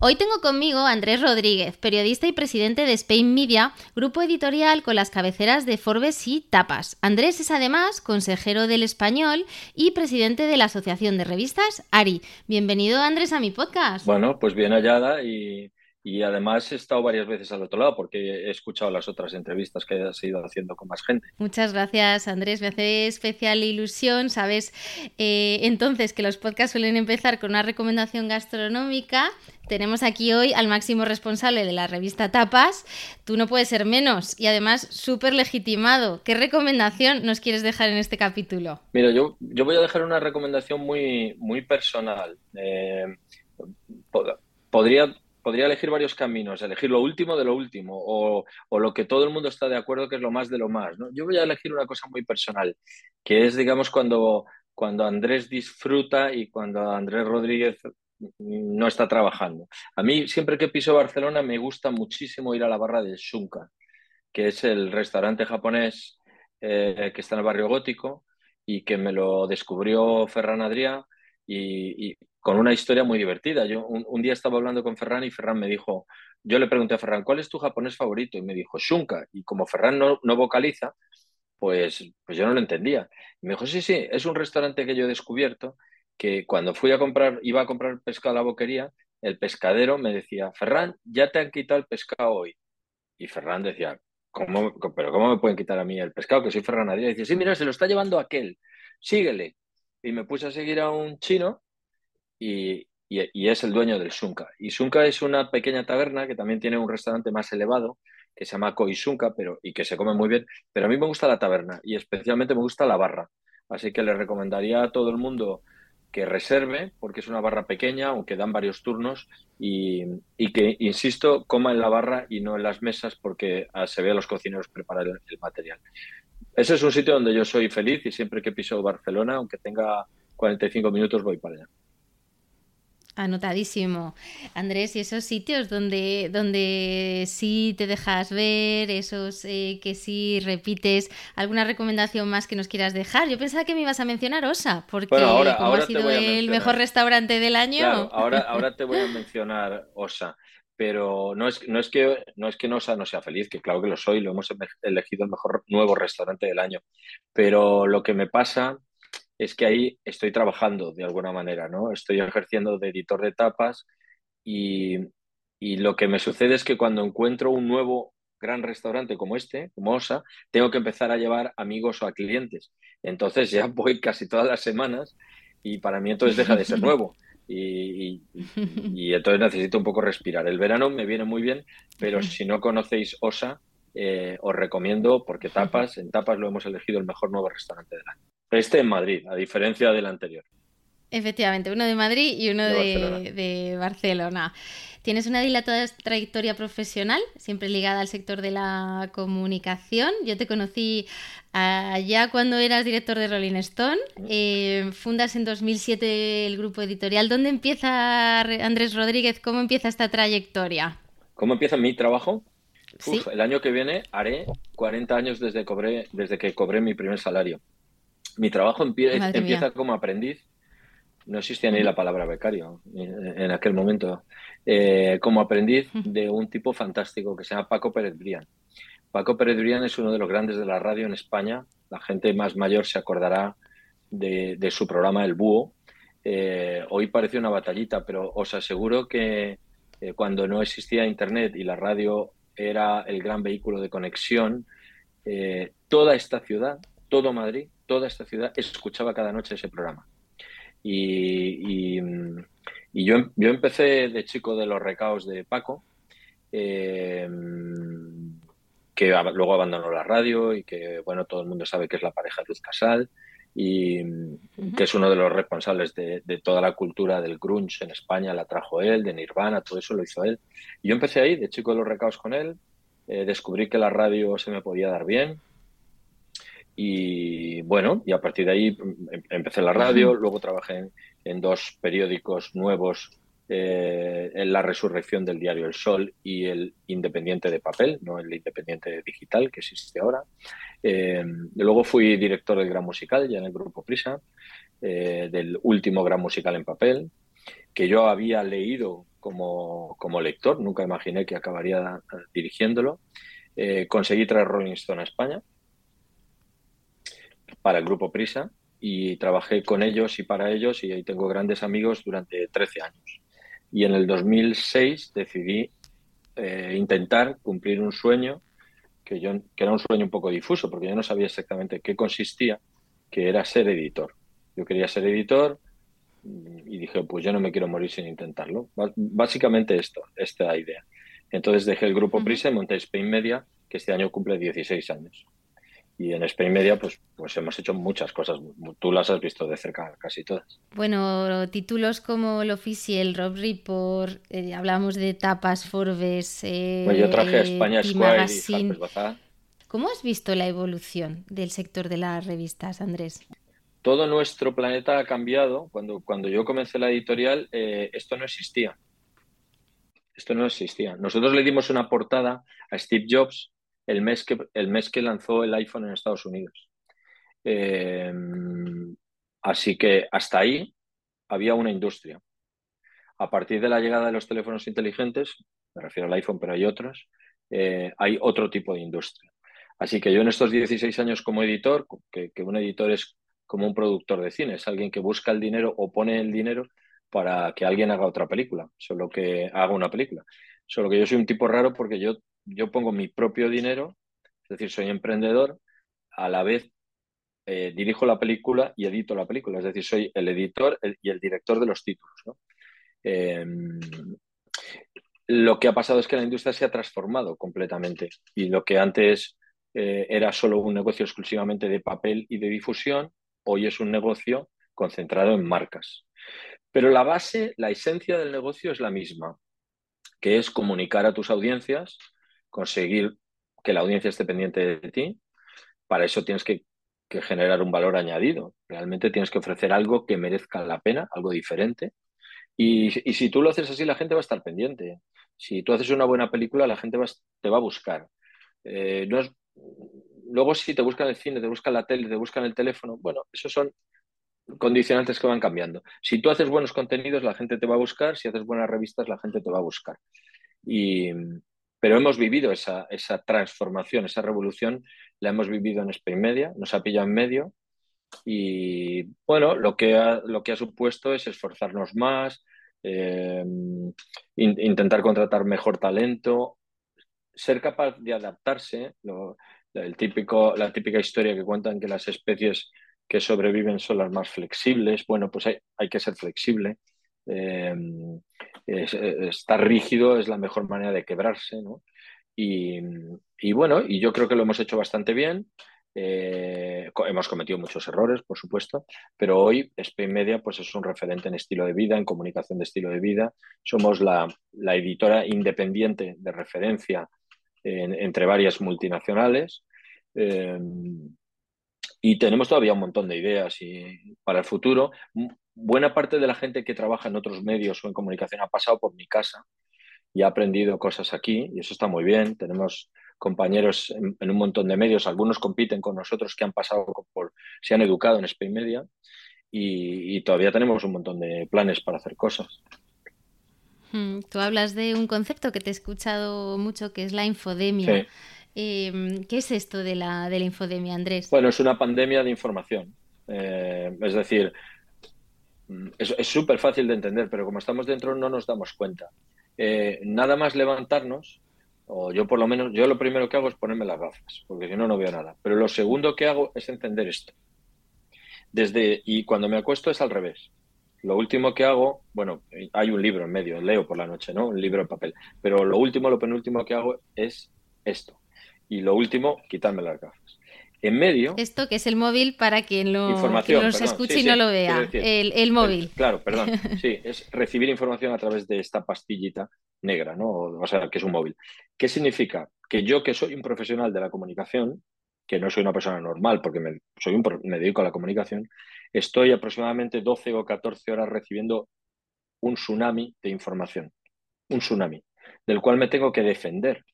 Hoy tengo conmigo a Andrés Rodríguez, periodista y presidente de Spain Media, grupo editorial con las cabeceras de Forbes y Tapas. Andrés es además consejero del español y presidente de la Asociación de Revistas ARI. Bienvenido Andrés a mi podcast. Bueno, pues bien hallada y y además he estado varias veces al otro lado porque he escuchado las otras entrevistas que has ido haciendo con más gente. Muchas gracias, Andrés. Me hace especial ilusión. Sabes eh, entonces que los podcasts suelen empezar con una recomendación gastronómica. Tenemos aquí hoy al máximo responsable de la revista Tapas. Tú no puedes ser menos y además súper legitimado. ¿Qué recomendación nos quieres dejar en este capítulo? Mira, yo, yo voy a dejar una recomendación muy, muy personal. Eh, podría podría elegir varios caminos, elegir lo último de lo último o, lo que todo el mundo está de acuerdo que es lo más de lo más. ¿no? Yo voy a elegir una cosa muy personal, que es, digamos, cuando, cuando Andrés disfruta y cuando Andrés Rodríguez no está trabajando. A mí, siempre que piso Barcelona, me gusta muchísimo ir a la barra de Shunka, que es el restaurante japonés eh, que está en el barrio gótico y que me lo descubrió Ferran Adrià y, con una historia muy divertida. Yo un, día estaba hablando con Ferran y Ferran me dijo, yo le pregunté a Ferran, ¿cuál es tu japonés favorito? Y me dijo, Shunka. Y como Ferran no, no vocaliza, pues, pues yo no lo entendía. Y me dijo, sí, sí, es un restaurante que yo he descubierto que cuando fui a comprar, iba a comprar pescado a la boquería, el pescadero me decía, Ferran, ya te han quitado el pescado hoy. Y Ferran decía, ¿cómo, pero ¿cómo me pueden quitar a mí el pescado? Que soy Ferran Adrià. Y dice, sí, mira, se lo está llevando aquel, síguele y me puse a seguir a un chino y, es el dueño del Sunka. Y Sunka es una pequeña taberna que también tiene un restaurante más elevado que se llama Koi Sunka pero, y que se come muy bien. Pero a mí me gusta la taberna y especialmente me gusta la barra. Así que le recomendaría a todo el mundo que reserve, porque es una barra pequeña, aunque dan varios turnos, y, que, insisto, coma en la barra y no en las mesas, porque ah, se ve a los cocineros preparar el material. Ese es un sitio donde yo soy feliz y siempre que piso Barcelona, aunque tenga 45 minutos, voy para allá. Anotadísimo. Andrés, y esos sitios donde, donde sí te dejas ver, esos eh, que sí repites, ¿alguna recomendación más que nos quieras dejar? Yo pensaba que me ibas a mencionar Osa, porque como ha sido el mejor restaurante del año. ahora, ahora te voy a mencionar Osa pero no es, no es que no es que no sea feliz, que claro que lo soy, lo hemos elegido el mejor nuevo restaurante del año, pero lo que me pasa es que ahí estoy trabajando de alguna manera, ¿no? Estoy ejerciendo de editor de tapas y, y lo que me sucede es que cuando encuentro un nuevo gran restaurante como este, como Osa, tengo que empezar a llevar amigos o a clientes. Entonces ya voy casi todas las semanas y para mí entonces deja de ser nuevo y, entonces necesito un poco respirar. El verano me viene muy bien, pero si no conocéis Osa, eh, os recomiendo porque Tapas, en Tapas lo hemos elegido el mejor nuevo restaurante del año. Este en Madrid, a diferencia del anterior. Efectivamente, uno de Madrid y uno de, Barcelona. Tienes una dilatada trayectoria profesional, siempre ligada al sector de la comunicación. Yo te conocí allá cuando eras director de Rolling Stone. Eh, fundas en 2007 el grupo editorial. ¿Dónde empieza Andrés Rodríguez? ¿Cómo empieza esta trayectoria? ¿Cómo empieza mi trabajo? el año que viene haré 40 años desde, cobré, desde que cobré mi primer salario. Mi trabajo empieza como aprendiz no existía ni la palabra becario en aquel momento, eh, como aprendiz de un tipo fantástico que se llama Paco Pérez Brián. Paco Pérez Brián es uno de los grandes de la radio en España. La gente más mayor se acordará de, su programa El Búho. Eh, hoy parece una batallita, pero os aseguro que eh, cuando no existía Internet y la radio era el gran vehículo de conexión, toda esta ciudad todo Madrid, toda esta ciudad, escuchaba cada noche ese programa. Y, yo, yo, empecé de chico de los recaos de Paco, eh, que luego abandonó la radio y que, bueno, todo el mundo sabe que es la pareja de Luz Casal y que es uno de los responsables de, toda la cultura del grunge en España, la trajo él, de Nirvana, todo eso lo hizo él. Y yo empecé ahí, de chico de los recaos con él, eh, descubrí que la radio se me podía dar bien, y bueno, y a partir de ahí em, empecé la radio, luego trabajé en, dos periódicos nuevos, eh, en la resurrección del diario El Sol y el Independiente de papel, no el Independiente digital que existe ahora. Em, luego fui director del Gran Musical, ya en el Grupo Prisa, eh, del último Gran Musical en papel, que yo había leído como, como lector, nunca imaginé que acabaría eh, dirigiéndolo. conseguí traer Rolling Stone a España para el grupo Prisa y trabajé con ellos y para ellos y ahí tengo grandes amigos durante 13 años. Y en el 2006 decidí eh, intentar cumplir un sueño que, yo, que era un sueño un poco difuso porque yo no sabía exactamente qué consistía, que era ser editor. Yo quería ser editor y dije, pues yo no me quiero morir sin intentarlo. básicamente esto, esta idea. Entonces dejé el grupo Prisa y monté Spain Media, que este año cumple 16 años. Y en Spain Media, pues, pues hemos hecho muchas cosas. Tú las has visto de cerca, casi todas. Bueno, títulos como el Official, Rob Report, eh, hablamos de tapas Forbes. Eh, yo traje a España Square y ¿Cómo has visto la evolución del sector de las revistas, Andrés? Todo nuestro planeta ha cambiado. Cuando, cuando yo comencé la editorial, eh, esto no existía. Esto no existía. Nosotros le dimos una portada a Steve Jobs el mes que, el mes que lanzó el iPhone en Estados Unidos. Eh, así que hasta ahí había una industria. A partir de la llegada de los teléfonos inteligentes, me refiero al iPhone, pero hay otros, eh, hay otro tipo de industria. Así que yo en estos 16 años como editor, que, que, un editor es como un productor de cine, es alguien que busca el dinero o pone el dinero para que alguien haga otra película, solo que haga una película. Solo que yo soy un tipo raro porque yo yo pongo mi propio dinero, es decir, soy emprendedor, a la vez eh, dirijo la película y edito la película, es decir, soy el editor y el director de los títulos. Em, lo que ha pasado es que la industria se ha transformado completamente y lo que antes eh, era solo un negocio exclusivamente de papel y de difusión, hoy es un negocio concentrado en marcas. Pero la base, la esencia del negocio es la misma, que es comunicar a tus audiencias conseguir que la audiencia esté pendiente de ti, para eso tienes que, generar un valor añadido. Realmente tienes que ofrecer algo que merezca la pena, algo diferente. Y, si tú lo haces así, la gente va a estar pendiente. Si tú haces una buena película, la gente te va a buscar. Eh, luego, si te buscan el cine, te buscan la tele, te buscan el teléfono, bueno, esos son condicionantes que van cambiando. Si tú haces buenos contenidos, la gente te va a buscar. Si haces buenas revistas, la gente te va a buscar. Y, pero hemos vivido esa, esa transformación, esa revolución, la hemos vivido en Spain Media, nos ha pillado en medio y bueno, lo que ha, lo que ha supuesto es esforzarnos más, eh, intentar contratar mejor talento, ser capaz de adaptarse. el típico, la típica historia que cuentan que las especies que sobreviven son las más flexibles. Bueno, pues hay, hay que ser flexible. Eh, estar rígido es la mejor manera de quebrarse, ¿no? Y, bueno, y yo creo que lo hemos hecho bastante bien. Eh, hemos cometido muchos errores, por supuesto, pero hoy Spain Media pues, es un referente en estilo de vida, en comunicación de estilo de vida. Somos la, editora independiente de referencia entre varias multinacionales. Eh, y tenemos todavía un montón de ideas para el futuro buena parte de la gente que trabaja en otros medios o en comunicación ha pasado por mi casa y ha aprendido cosas aquí y eso está muy bien. Tenemos compañeros en, un montón de medios, algunos compiten con nosotros que han pasado por, se han educado en Spain Media y, todavía tenemos un montón de planes para hacer cosas. Hmm, tú hablas de un concepto que te he escuchado mucho, que es la infodemia. Em, ¿Qué es esto de la, de la infodemia, Andrés? Bueno, es una pandemia de información. Eh, es decir, es súper fácil de entender, pero como estamos dentro no nos damos cuenta. Eh, nada más levantarnos, O yo por lo menos, yo lo primero que hago es ponerme las gafas, porque si no, no veo nada. Pero lo segundo que hago es encender esto. Desde, y cuando me acuesto es al revés. Lo último que hago, bueno, hay un libro en medio, leo por la noche, ¿no? Un libro de papel. Pero lo último, lo penúltimo que hago es esto. Y lo último, quitarme las gafas. En medio. Esto que es el móvil para quien lo, nos escuche y no lo vea. el, móvil. claro, perdón. Sí, es recibir información a través de esta pastillita negra, ¿no? O, sea, que es un móvil. ¿Qué significa? Que yo, que soy un profesional de la comunicación, que no soy una persona normal porque me, soy un, me dedico a la comunicación, estoy aproximadamente 12 o 14 horas recibiendo un tsunami de información. Un tsunami, del cual me tengo que defender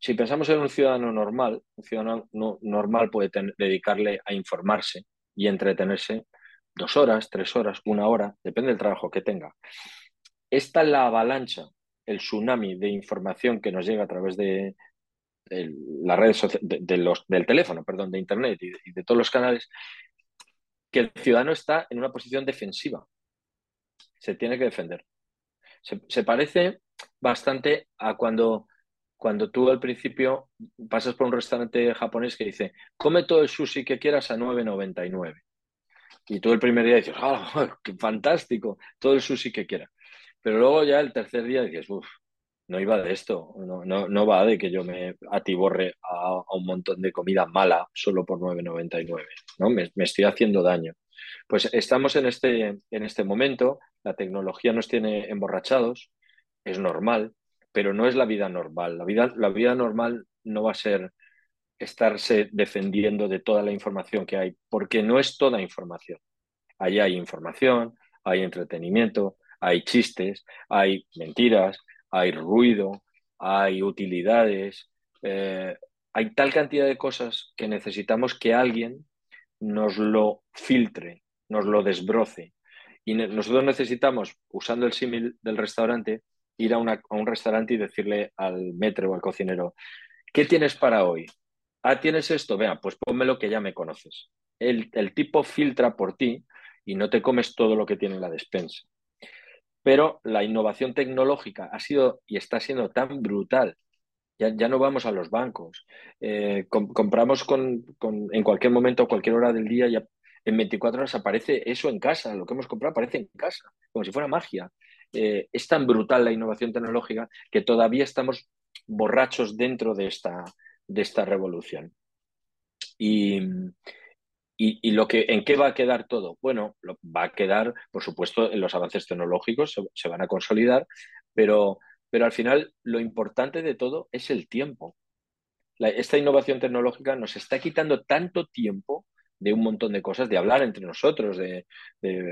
si pensamos en un ciudadano normal, un ciudadano normal puede dedicarle a informarse y entretenerse dos horas, tres horas, una hora, depende del trabajo que tenga. Esta es la avalancha, el tsunami de información que nos llega a través de, las redes del teléfono, perdón, de Internet y de, todos los canales, que el ciudadano está en una posición defensiva. Se tiene que defender. se parece bastante a cuando cuando tú al principio pasas por un restaurante japonés que dice, come todo el sushi que quieras a 9,99. Y tú el primer día dices, ¡ah, qué fantástico! Todo el sushi que quieras. Pero luego ya el tercer día dices, uff, no iba de esto, no, no, no, va de que yo me atiborre a, un montón de comida mala solo por 9,99, ¿no? Me, me, estoy haciendo daño. Pues estamos en este, en este momento, la tecnología nos tiene emborrachados, es normal, pero no es la vida normal. La vida, la vida normal no va a ser estarse defendiendo de toda la información que hay, porque no es toda información. Allí hay información, hay entretenimiento, hay chistes, hay mentiras, hay ruido, hay utilidades, eh, hay tal cantidad de cosas que necesitamos que alguien nos lo filtre, nos lo desbroce. Y nosotros necesitamos, usando el símil del restaurante, ir a, un restaurante y decirle al metro o al cocinero, ¿qué tienes para hoy? Ah, ¿tienes esto? Vea, pues pónmelo que ya me conoces. El, tipo filtra por ti y no te comes todo lo que tiene la despensa. Pero la innovación tecnológica ha sido y está siendo tan brutal. Ya, ya no vamos a los bancos. Eh, compramos con, en cualquier momento, cualquier hora del día, ya en 24 horas aparece eso en casa. Lo que hemos comprado aparece en casa, como si fuera magia. Eh, es tan brutal la innovación tecnológica que todavía estamos borrachos dentro de esta, de esta revolución. Y, y, lo que, ¿En qué va a quedar todo? Bueno, va a quedar, por supuesto, en los avances tecnológicos, se, van a consolidar, pero, pero al final lo importante de todo es el tiempo. esta innovación tecnológica nos está quitando tanto tiempo de un montón de cosas, de hablar entre nosotros, de,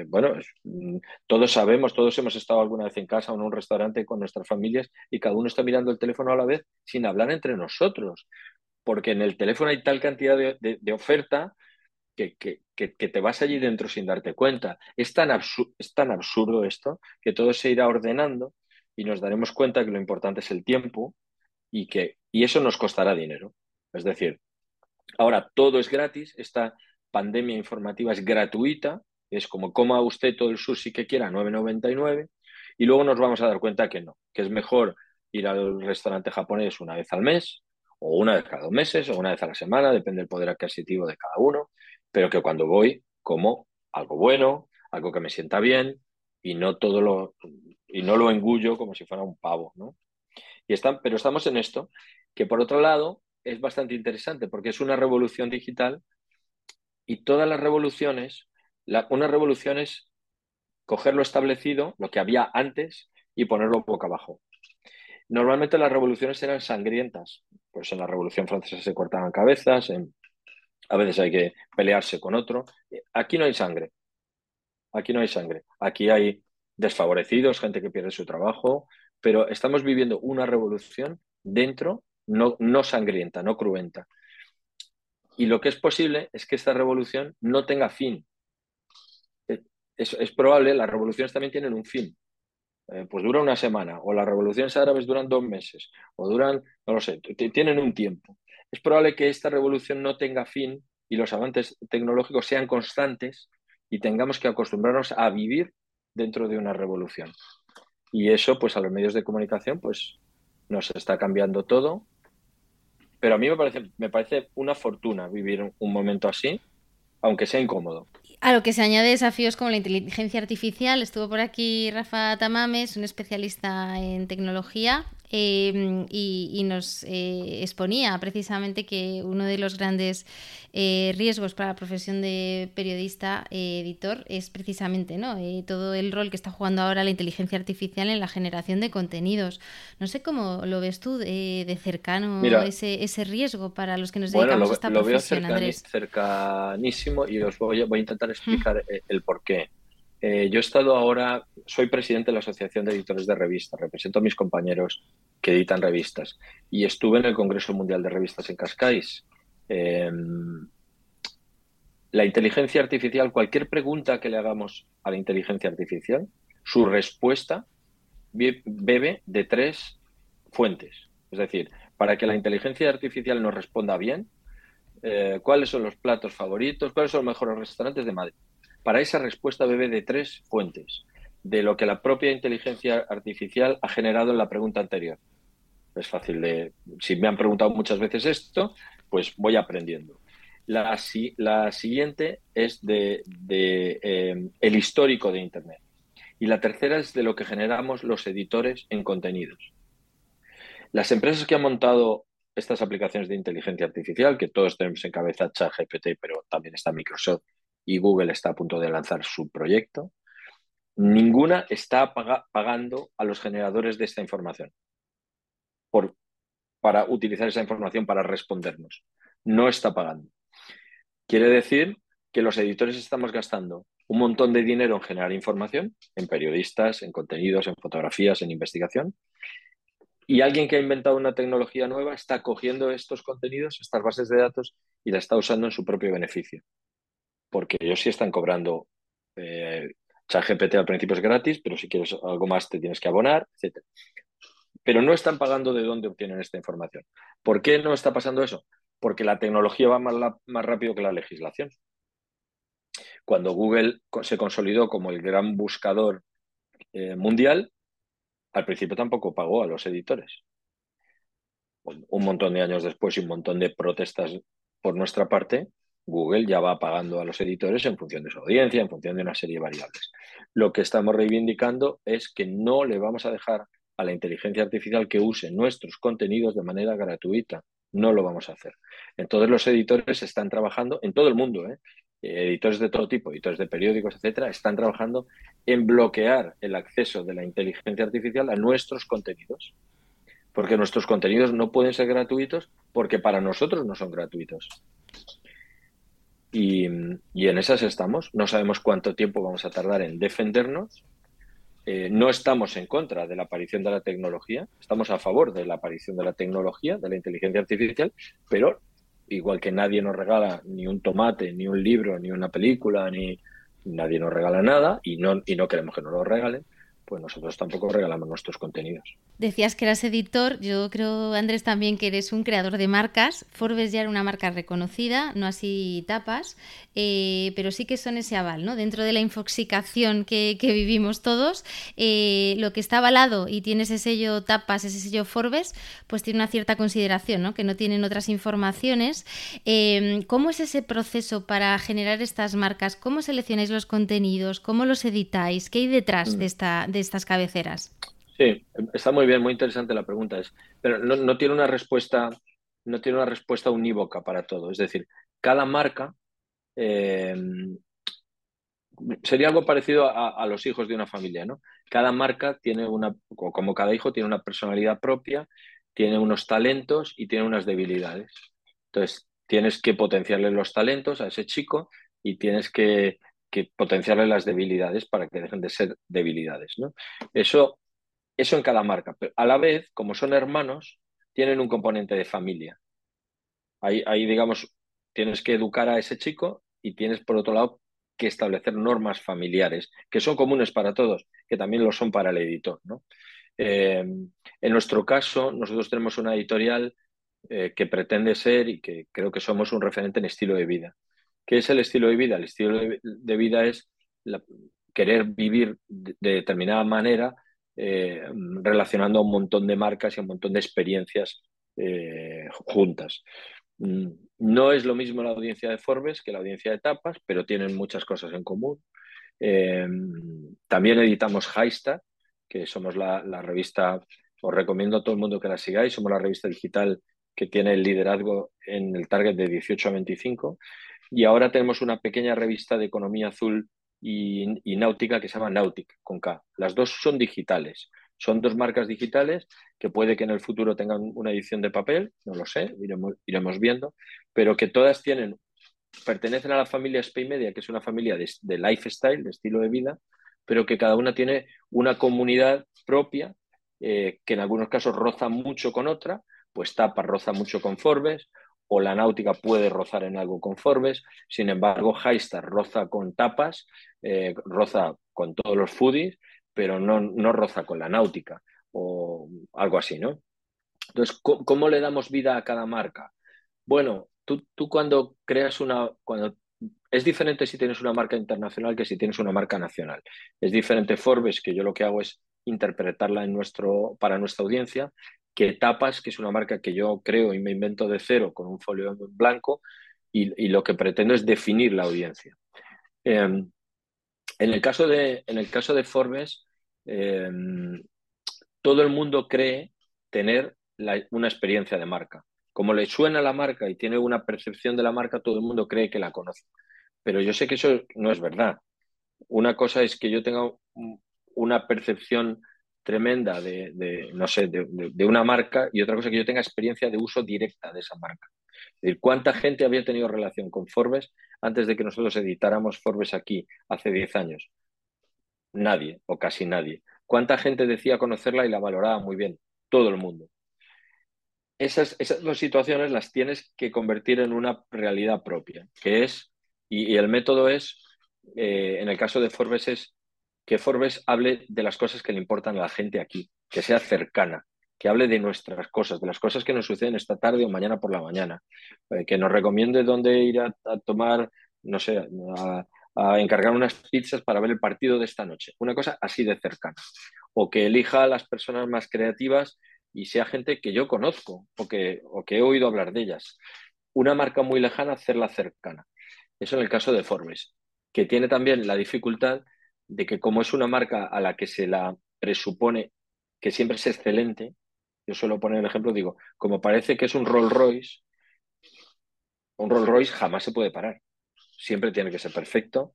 bueno, mm, todos sabemos, todos hemos estado alguna vez en casa o en un restaurante con nuestras familias y cada uno está mirando el teléfono a la vez sin hablar entre nosotros, porque en el teléfono hay tal cantidad de, oferta que, que, que, te vas allí dentro sin darte cuenta. Es tan, es tan absurdo esto que todo se irá ordenando y nos daremos cuenta que lo importante es el tiempo y que y eso nos costará dinero. Es decir, ahora todo es gratis, está pandemia informativa es gratuita, es como coma usted todo el sushi que quiera, 9,99, y luego nos vamos a dar cuenta que no, que es mejor ir al restaurante japonés una vez al mes, o una vez cada dos meses, o una vez a la semana, depende del poder adquisitivo de cada uno, pero que cuando voy como algo bueno, algo que me sienta bien, y no todo lo, y no lo engullo como si fuera un pavo, ¿no? Y están, pero estamos en esto, que por otro lado es bastante interesante porque es una revolución digital y todas las revoluciones, una revolución es coger lo establecido, lo que había antes, y ponerlo boca abajo. Normalmente las revoluciones eran sangrientas. Pues en la Revolución Francesa se cortaban cabezas, a veces hay que pelearse con otro. Aquí no hay sangre. Aquí no hay sangre. Aquí hay desfavorecidos, gente que pierde su trabajo, pero estamos viviendo una revolución dentro, no, no sangrienta, no cruenta. Y lo que es posible es que esta revolución no tenga fin. Eh, es, probable, las revoluciones también tienen un fin. Eh, pues dura una semana, o las revoluciones árabes duran dos meses, o duran, no lo sé, tienen un tiempo. Es probable que esta revolución no tenga fin y los avances tecnológicos sean constantes y tengamos que acostumbrarnos a vivir dentro de una revolución. Y eso, pues a los medios de comunicación, pues nos está cambiando todo, pero a mí me parece, me parece una fortuna vivir un momento así, aunque sea incómodo. A lo que se añade desafíos como la inteligencia artificial. Estuvo por aquí Rafa Tamames, un especialista en tecnología, Em, y, nos eh, exponía precisamente que uno de los grandes eh, riesgos para la profesión de periodista eh, editor es precisamente ¿no? todo el rol que está jugando ahora la inteligencia artificial en la generación de contenidos. No sé cómo lo ves tú de cercano ese, ese riesgo para los que nos dedicamos a esta lo profesión, veo Andrés. cercanísimo y os voy, voy a intentar explicar el por qué. Eh, yo he estado ahora, soy presidente de la Asociación de Editores de Revistas, represento a mis compañeros que editan revistas y estuve en el Congreso Mundial de Revistas en Cascais. Em, la inteligencia artificial, cualquier pregunta que le hagamos a la inteligencia artificial, su respuesta bebe de tres fuentes. Es decir, para que la inteligencia artificial nos responda bien, eh, cuáles son los platos favoritos, cuáles son los mejores restaurantes de Madrid para esa respuesta bebe de tres fuentes, de lo que la propia inteligencia artificial ha generado en la pregunta anterior. Es fácil de, si me han preguntado muchas veces esto, pues voy aprendiendo. La, siguiente es de, em, el histórico de Internet. Y la tercera es de lo que generamos los editores en contenidos. Las empresas que han montado estas aplicaciones de inteligencia artificial, que todos tenemos en cabeza ChatGPT, pero también está Microsoft y Google está a punto de lanzar su proyecto, ninguna está pagando a los generadores de esta información por, para utilizar esa información para respondernos. No está pagando. Quiere decir que los editores estamos gastando un montón de dinero en generar información, en periodistas, en contenidos, en fotografías, en investigación, y alguien que ha inventado una tecnología nueva está cogiendo estos contenidos, estas bases de datos, y la está usando en su propio beneficio porque ellos sí están cobrando. Eh, ChatGPT al principio es gratis, pero si quieres algo más te tienes que abonar, etc. Pero no están pagando de dónde obtienen esta información. ¿Por qué no está pasando eso? Porque la tecnología va más, rápido que la legislación. Cuando Google se consolidó como el gran buscador eh, mundial, al principio tampoco pagó a los editores. Un montón de años después y un montón de protestas por nuestra parte, Google ya va pagando a los editores en función de su audiencia, en función de una serie de variables. Lo que estamos reivindicando es que no le vamos a dejar a la inteligencia artificial que use nuestros contenidos de manera gratuita. No lo vamos a hacer. Entonces los editores están trabajando en todo el mundo, ¿eh? editores de todo tipo, editores de periódicos, etcétera, están trabajando en bloquear el acceso de la inteligencia artificial a nuestros contenidos. Porque nuestros contenidos no pueden ser gratuitos porque para nosotros no son gratuitos. Y, en esas estamos. No sabemos cuánto tiempo vamos a tardar en defendernos. Eh, no estamos en contra de la aparición de la tecnología, estamos a favor de la aparición de la tecnología, de la inteligencia artificial, pero igual que nadie nos regala ni un tomate, ni un libro, ni una película, ni nadie nos regala nada y no, y no queremos que nos lo regalen, pues nosotros tampoco regalamos nuestros contenidos. Decías que eras editor, yo creo, Andrés, también que eres un creador de marcas. Forbes ya era una marca reconocida, no así tapas, eh, pero sí que son ese aval, ¿no? Dentro de la infoxicación que, vivimos todos, eh, lo que está avalado y tiene ese sello tapas, ese sello Forbes, pues tiene una cierta consideración, ¿no? Que no tienen otras informaciones. Eh, ¿Cómo es ese proceso para generar estas marcas? ¿Cómo seleccionáis los contenidos? ¿Cómo los editáis? ¿Qué hay detrás de, mm. esta, de estas cabeceras? Sí, está muy bien, muy interesante la pregunta. Pero no, tiene una respuesta, no tiene una respuesta unívoca para todo. Es decir, cada marca eh, sería algo parecido a, los hijos de una familia, ¿no? Cada marca tiene una, como cada hijo tiene una personalidad propia, tiene unos talentos y tiene unas debilidades. Entonces, tienes que potenciarle los talentos a ese chico y tienes que, que potenciarle las debilidades para que dejen de ser debilidades, ¿no? Eso eso en cada marca. Pero a la vez, como son hermanos, tienen un componente de familia. Ahí, ahí, digamos, tienes que educar a ese chico y tienes, por otro lado, que establecer normas familiares, que son comunes para todos, que también lo son para el editor. ¿no? Eh, en nuestro caso, nosotros tenemos una editorial eh, que pretende ser y que creo que somos un referente en estilo de vida. ¿Qué es el estilo de vida? El estilo de, vida es querer vivir de determinada manera eh, relacionando a un montón de marcas y a un montón de experiencias juntas. Mm, no es lo mismo la audiencia de Forbes que la audiencia de tapas, pero tienen muchas cosas en común. también editamos Highstar, que somos la, la, revista, os recomiendo a todo el mundo que la sigáis, somos la revista digital que tiene el liderazgo en el target de 18 a 25. Y ahora tenemos una pequeña revista de economía azul y, náutica que se llama Nautic, con K. Las dos son digitales. Son dos marcas digitales que puede que en el futuro tengan una edición de papel, no lo sé, iremos, iremos viendo, pero que todas tienen, pertenecen a la familia Spay Media, que es una familia de, de lifestyle, de estilo de vida, pero que cada una tiene una comunidad propia eh, que en algunos casos roza mucho con otra, pues Tapa roza mucho con Forbes, o la náutica puede rozar en algo con Forbes, sin embargo, Highstar roza con tapas, eh, roza con todos los foodies, pero no, no roza con la náutica o algo así, ¿no? Entonces, ¿cómo, le damos vida a cada marca? Bueno, tú, tú cuando creas una, cuando es diferente si tienes una marca internacional que si tienes una marca nacional. Es diferente Forbes, que yo lo que hago es interpretarla en nuestro, para nuestra audiencia, que Tapas, que es una marca que yo creo y me invento de cero con un folio en blanco y, lo que pretendo es definir la audiencia. Em, en, el caso de, en el caso de Forbes, em, todo el mundo cree tener una experiencia de marca. Como le suena la marca y tiene una percepción de la marca, todo el mundo cree que la conoce. Pero yo sé que eso no es verdad. Una cosa es que yo tenga una percepción tremenda de, no sé, de, una marca y otra cosa que yo tenga experiencia de uso directa de esa marca. Es decir, ¿cuánta gente había tenido relación con Forbes antes de que nosotros editáramos Forbes aquí hace 10 años? Nadie o casi nadie. ¿Cuánta gente decía conocerla y la valoraba muy bien? Todo el mundo. Esas, esas dos situaciones las tienes que convertir en una realidad propia, que es, y, el método es, eh, en el caso de Forbes es que Forbes hable de las cosas que le importan a la gente aquí, que sea cercana, que hable de nuestras cosas, de las cosas que nos suceden esta tarde o mañana por la mañana, eh, que nos recomiende dónde ir a, tomar, no sé, a, encargar unas pizzas para ver el partido de esta noche, una cosa así de cercana, o que elija a las personas más creativas y sea gente que yo conozco o que, o que he oído hablar de ellas. Una marca muy lejana, hacerla cercana. Eso en el caso de Forbes, que tiene también la dificultad de que como es una marca a la que se la presupone que siempre es excelente, yo suelo poner el ejemplo, digo, como parece que es un Rolls Royce, un Rolls Royce jamás se puede parar. Siempre tiene que ser perfecto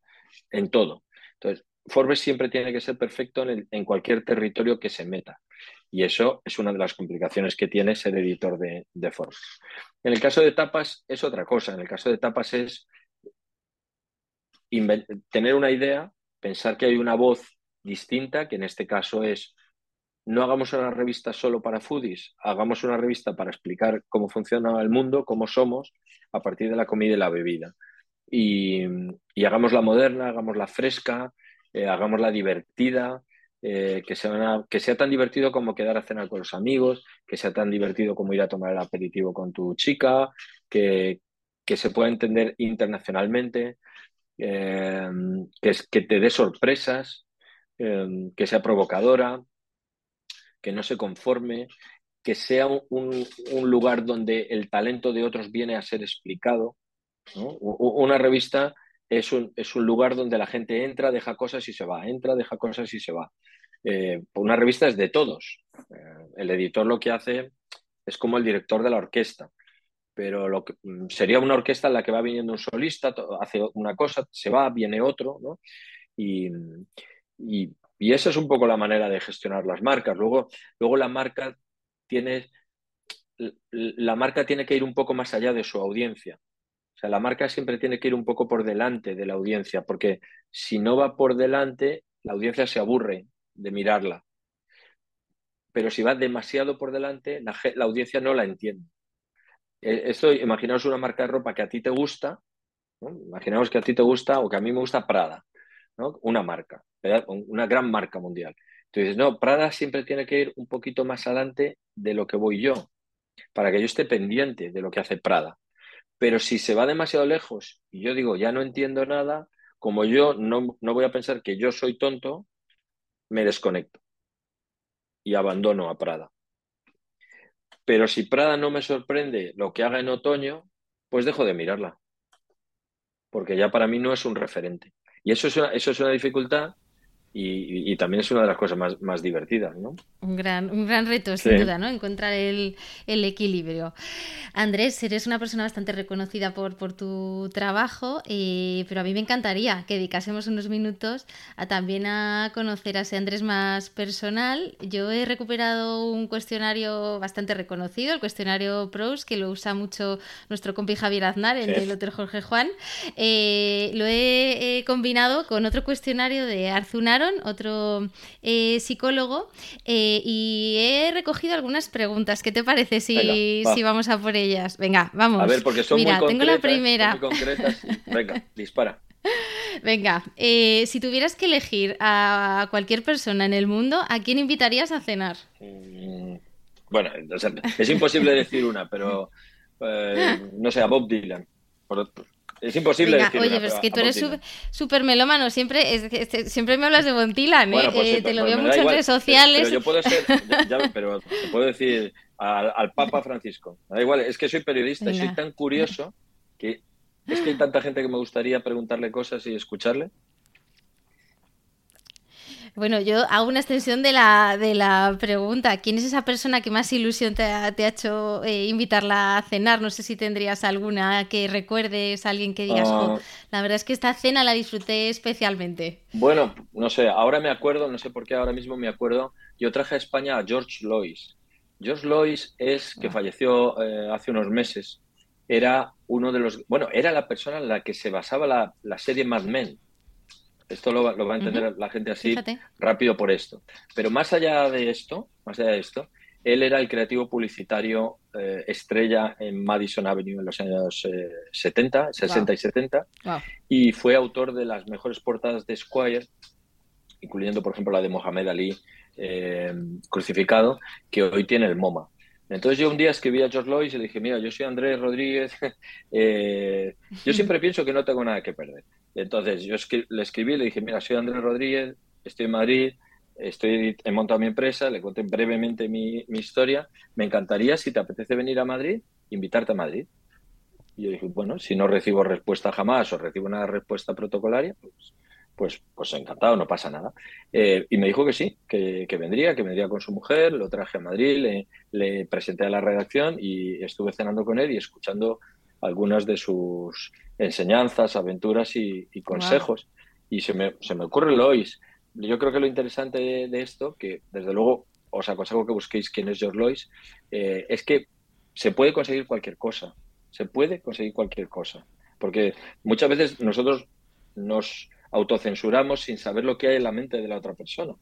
en todo. Entonces, Forbes siempre tiene que ser perfecto en, cualquier territorio que se meta. Y eso es una de las complicaciones que tiene ser editor de, de Forbes. En el caso de tapas es otra cosa. En el caso de tapas es tener una idea pensar que hay una voz distinta, que en este caso es, no hagamos una revista solo para foodies, hagamos una revista para explicar cómo funciona el mundo, cómo somos, a partir de la comida y la bebida. Y, hagamos la moderna, hagamos la fresca, eh, hagamos la divertida, eh, que, sea tan divertido como quedar a cenar con los amigos, que sea tan divertido como ir a tomar el aperitivo con tu chica, que se pueda entender internacionalmente. Em, que, te dé sorpresas, em, que sea provocadora, que no se conforme, que sea un, lugar donde el talento de otros viene a ser explicado. Una revista es un, es un, lugar donde la gente entra, deja cosas y se va, entra, deja cosas y se va. Eh, una revista es de todos. Eh, el editor lo que hace es como el director de la orquesta pero lo que, mm, sería una orquesta en la que va viniendo un solista, hace una cosa, se va, viene otro, ¿no? Y, y, esa es un poco la manera de gestionar las marcas. Luego, luego la marca tiene la marca tiene que ir un poco más allá de su audiencia. O sea, la marca siempre tiene que ir un poco por delante de la audiencia, porque si no va por delante, la audiencia se aburre de mirarla. Pero si va demasiado por delante, la audiencia no la entiende. Eh, esto, imaginaos una marca de ropa que a ti te gusta, imaginaos que a ti te gusta o que a mí me gusta Prada, ¿no? una marca, una gran marca mundial. Entonces, no, Prada siempre tiene que ir un poquito más adelante de lo que voy yo, para que yo esté pendiente de lo que hace Prada. Pero si se va demasiado lejos y yo digo, ya no entiendo nada, como yo no, no voy a pensar que yo soy tonto, me desconecto. y abandono a Prada. Pero si Prada no me sorprende lo que haga en otoño, pues dejo de mirarla. Porque ya para mí no es un referente. Y eso es eso es una dificultad y, también es una de las cosas más, más divertidas, ¿no? Un gran, un gran reto, sin duda, ¿no? Encontrar el, el, equilibrio. Andrés, eres una persona bastante reconocida por, por tu trabajo, eh, pero a mí me encantaría que dedicásemos unos minutos a también a conocer a ese Andrés más personal. Yo he recuperado un cuestionario bastante reconocido, el cuestionario PROS, que lo usa mucho nuestro compi Javier Aznar en el Hotel Jorge Juan. Eh, lo he combinado con otro cuestionario de Arzunar otro eh, psicólogo, eh, y he recogido algunas preguntas. ¿Qué te parece si, si, vamos a por ellas? Venga, vamos. A ver, porque son Mira, muy tengo la primera. concretas. Venga, dispara. Venga, eh, si tuvieras que elegir a cualquier persona en el mundo, ¿a quién invitarías a cenar? Mm, bueno, es imposible decir una, pero no sé, a Bob Dylan. Por, es imposible Oye, pero es que tú eres súper melómano, siempre, es, siempre me hablas de Bontilan, ¿eh? Pues eh te lo veo mucho en redes sociales. Pero, yo puedo ser, pero te puedo decir al, Papa Francisco. Da igual, es que soy periodista y soy tan curioso que es que hay tanta gente que me gustaría preguntarle cosas y escucharle. Bueno, yo hago una extensión de la, de la pregunta. ¿Quién es esa persona que más ilusión te ha, hecho eh, invitarla a cenar? No sé si tendrías alguna que recuerdes, alguien que digas, ah. la verdad es que esta cena la disfruté especialmente. Bueno, no sé, ahora me acuerdo, no sé por qué ahora mismo me acuerdo, yo traje a España a George Lois. George Lois es, que ah. falleció eh, hace unos meses, era uno de los, bueno, era la persona en la que se basaba la, la serie Mad Men. Esto lo, va a entender la gente así rápido por esto. Pero más allá de esto, más allá de esto, él era el creativo publicitario eh, estrella en Madison Avenue en los años 70, eh, 60 y 70, y fue autor de las mejores portadas de Squire, incluyendo, por ejemplo, la de Mohamed Ali eh, crucificado, que hoy tiene el MoMA. Entonces yo un día escribí a George Lois y le dije, mira, yo soy Andrés Rodríguez, yo siempre pienso que no tengo nada que perder. Entonces yo le escribí, le dije, mira, soy Andrés Rodríguez, estoy en Madrid, estoy, he montado mi empresa, le conté brevemente mi, historia, me encantaría, si te apetece venir a Madrid, invitarte a Madrid. Y yo dije, bueno, si no recibo respuesta jamás o recibo una respuesta protocolaria, pues, pues, pues encantado, no pasa nada. Eh, y me dijo que sí, que, vendría, que vendría con su mujer, lo traje a Madrid, le, le presenté a la redacción y estuve cenando con él y escuchando algunas de sus enseñanzas, aventuras y, consejos. Y se me, se me ocurre Lois. Yo creo que lo interesante de, esto, que desde luego os aconsejo que busquéis quién es George Lois, eh, es que se puede conseguir cualquier cosa. Se puede conseguir cualquier cosa. Porque muchas veces nosotros nos autocensuramos sin saber lo que hay en la mente de la otra persona.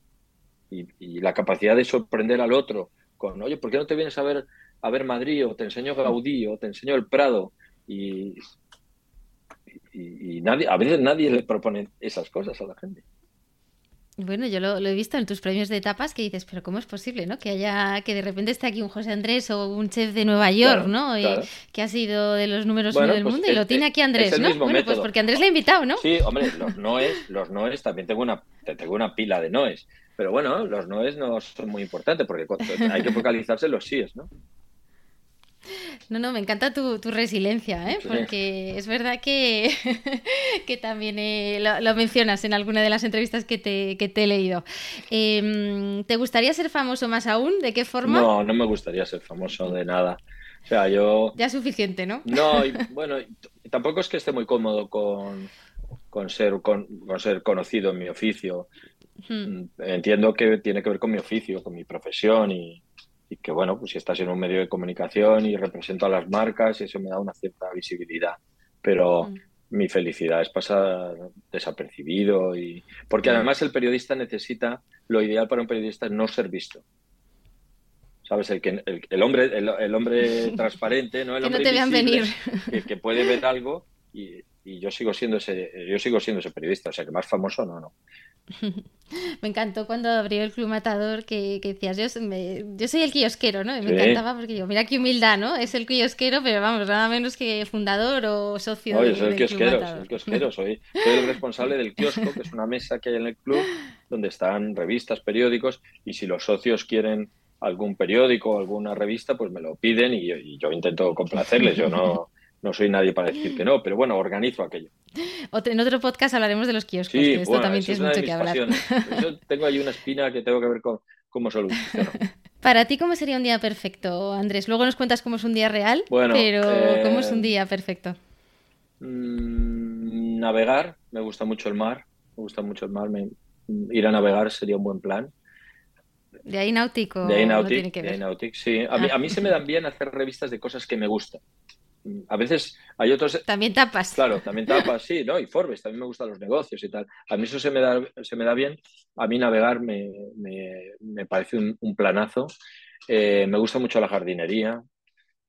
Y, y, la capacidad de sorprender al otro con, oye, ¿por qué no te vienes a ver, a ver Madrid o te enseño Gaudí o te enseño el Prado? Y, y, nadie, a veces nadie le propone esas cosas a la gente. Bueno, yo lo, he visto en tus premios de etapas que dices, pero ¿cómo es posible, no? Que haya, que de repente esté aquí un José Andrés o un chef de Nueva York, ¿no? que ha sido de los números uno del pues mundo y lo tiene aquí Andrés, ¿no? Bueno, pues porque Andrés le ha invitado, ¿no? Sí, hombre, los noes, los noes también tengo una, tengo una pila de noes. Pero bueno, los noes no son muy importantes porque hay que focalizarse en los síes, ¿no? No, no, me encanta tu, resiliencia, ¿eh? porque es verdad que, que también eh, lo, mencionas en alguna de las entrevistas que te, que te he leído. Em, ¿Te gustaría ser famoso más aún? ¿De qué forma? No, no me gustaría ser famoso de nada. O sea, yo... Ya es suficiente, ¿no? No, bueno, tampoco es que esté muy cómodo con, con, ser, con, ser conocido en mi oficio. Mm, entiendo que tiene que ver con mi oficio, con mi profesión y, y que bueno, pues si estás en un medio de comunicación y represento a las marcas, eso me da una cierta visibilidad. Pero mm. mi felicidad es pasar desapercibido y porque mm. además el periodista necesita, lo ideal para un periodista es no ser visto. ¿Sabes? El, que, el, hombre, el, hombre transparente, ¿no? El que no te vean venir. El que puede ver algo y, y, yo sigo siendo ese, yo sigo siendo ese periodista, o sea que más famoso no, no. Me encantó cuando abrió el Club Matador que, decías, yo, yo, soy el kiosquero, ¿no? Y me encantaba porque digo, mira qué humildad, ¿no? Es el kiosquero, pero vamos, nada menos que fundador o socio Oye, soy el kiosquero, soy el kiosquero, soy, el responsable del kiosco, que es una mesa que hay en el club donde están revistas, periódicos, y si los socios quieren algún periódico o alguna revista, pues me lo piden y yo intento complacerles, yo no no soy nadie para decir que no, pero bueno, organizo aquello. En otro podcast hablaremos de los kioscos, que esto también tienes mucho que hablar. Yo tengo ahí una espina que tengo que ver con cómo soluciono. Para ti, ¿cómo sería un día perfecto, Andrés? Luego nos cuentas cómo es un día real, pero ¿cómo es un eh, día perfecto? Mm, navegar, me gusta mucho el mar, me gusta mucho el mar, ir a navegar sería un buen plan. De ahí náutico. De ahí náutico, sí. A, mí, a mí se me dan bien hacer revistas de cosas que me gustan a veces hay otros. También tapas. Claro, también tapas, sí, ¿no? Y Forbes, también me gustan los negocios y tal. A mí eso se me da, se me da bien. A mí navegar me, me, parece un, planazo. Eh, me gusta mucho la jardinería,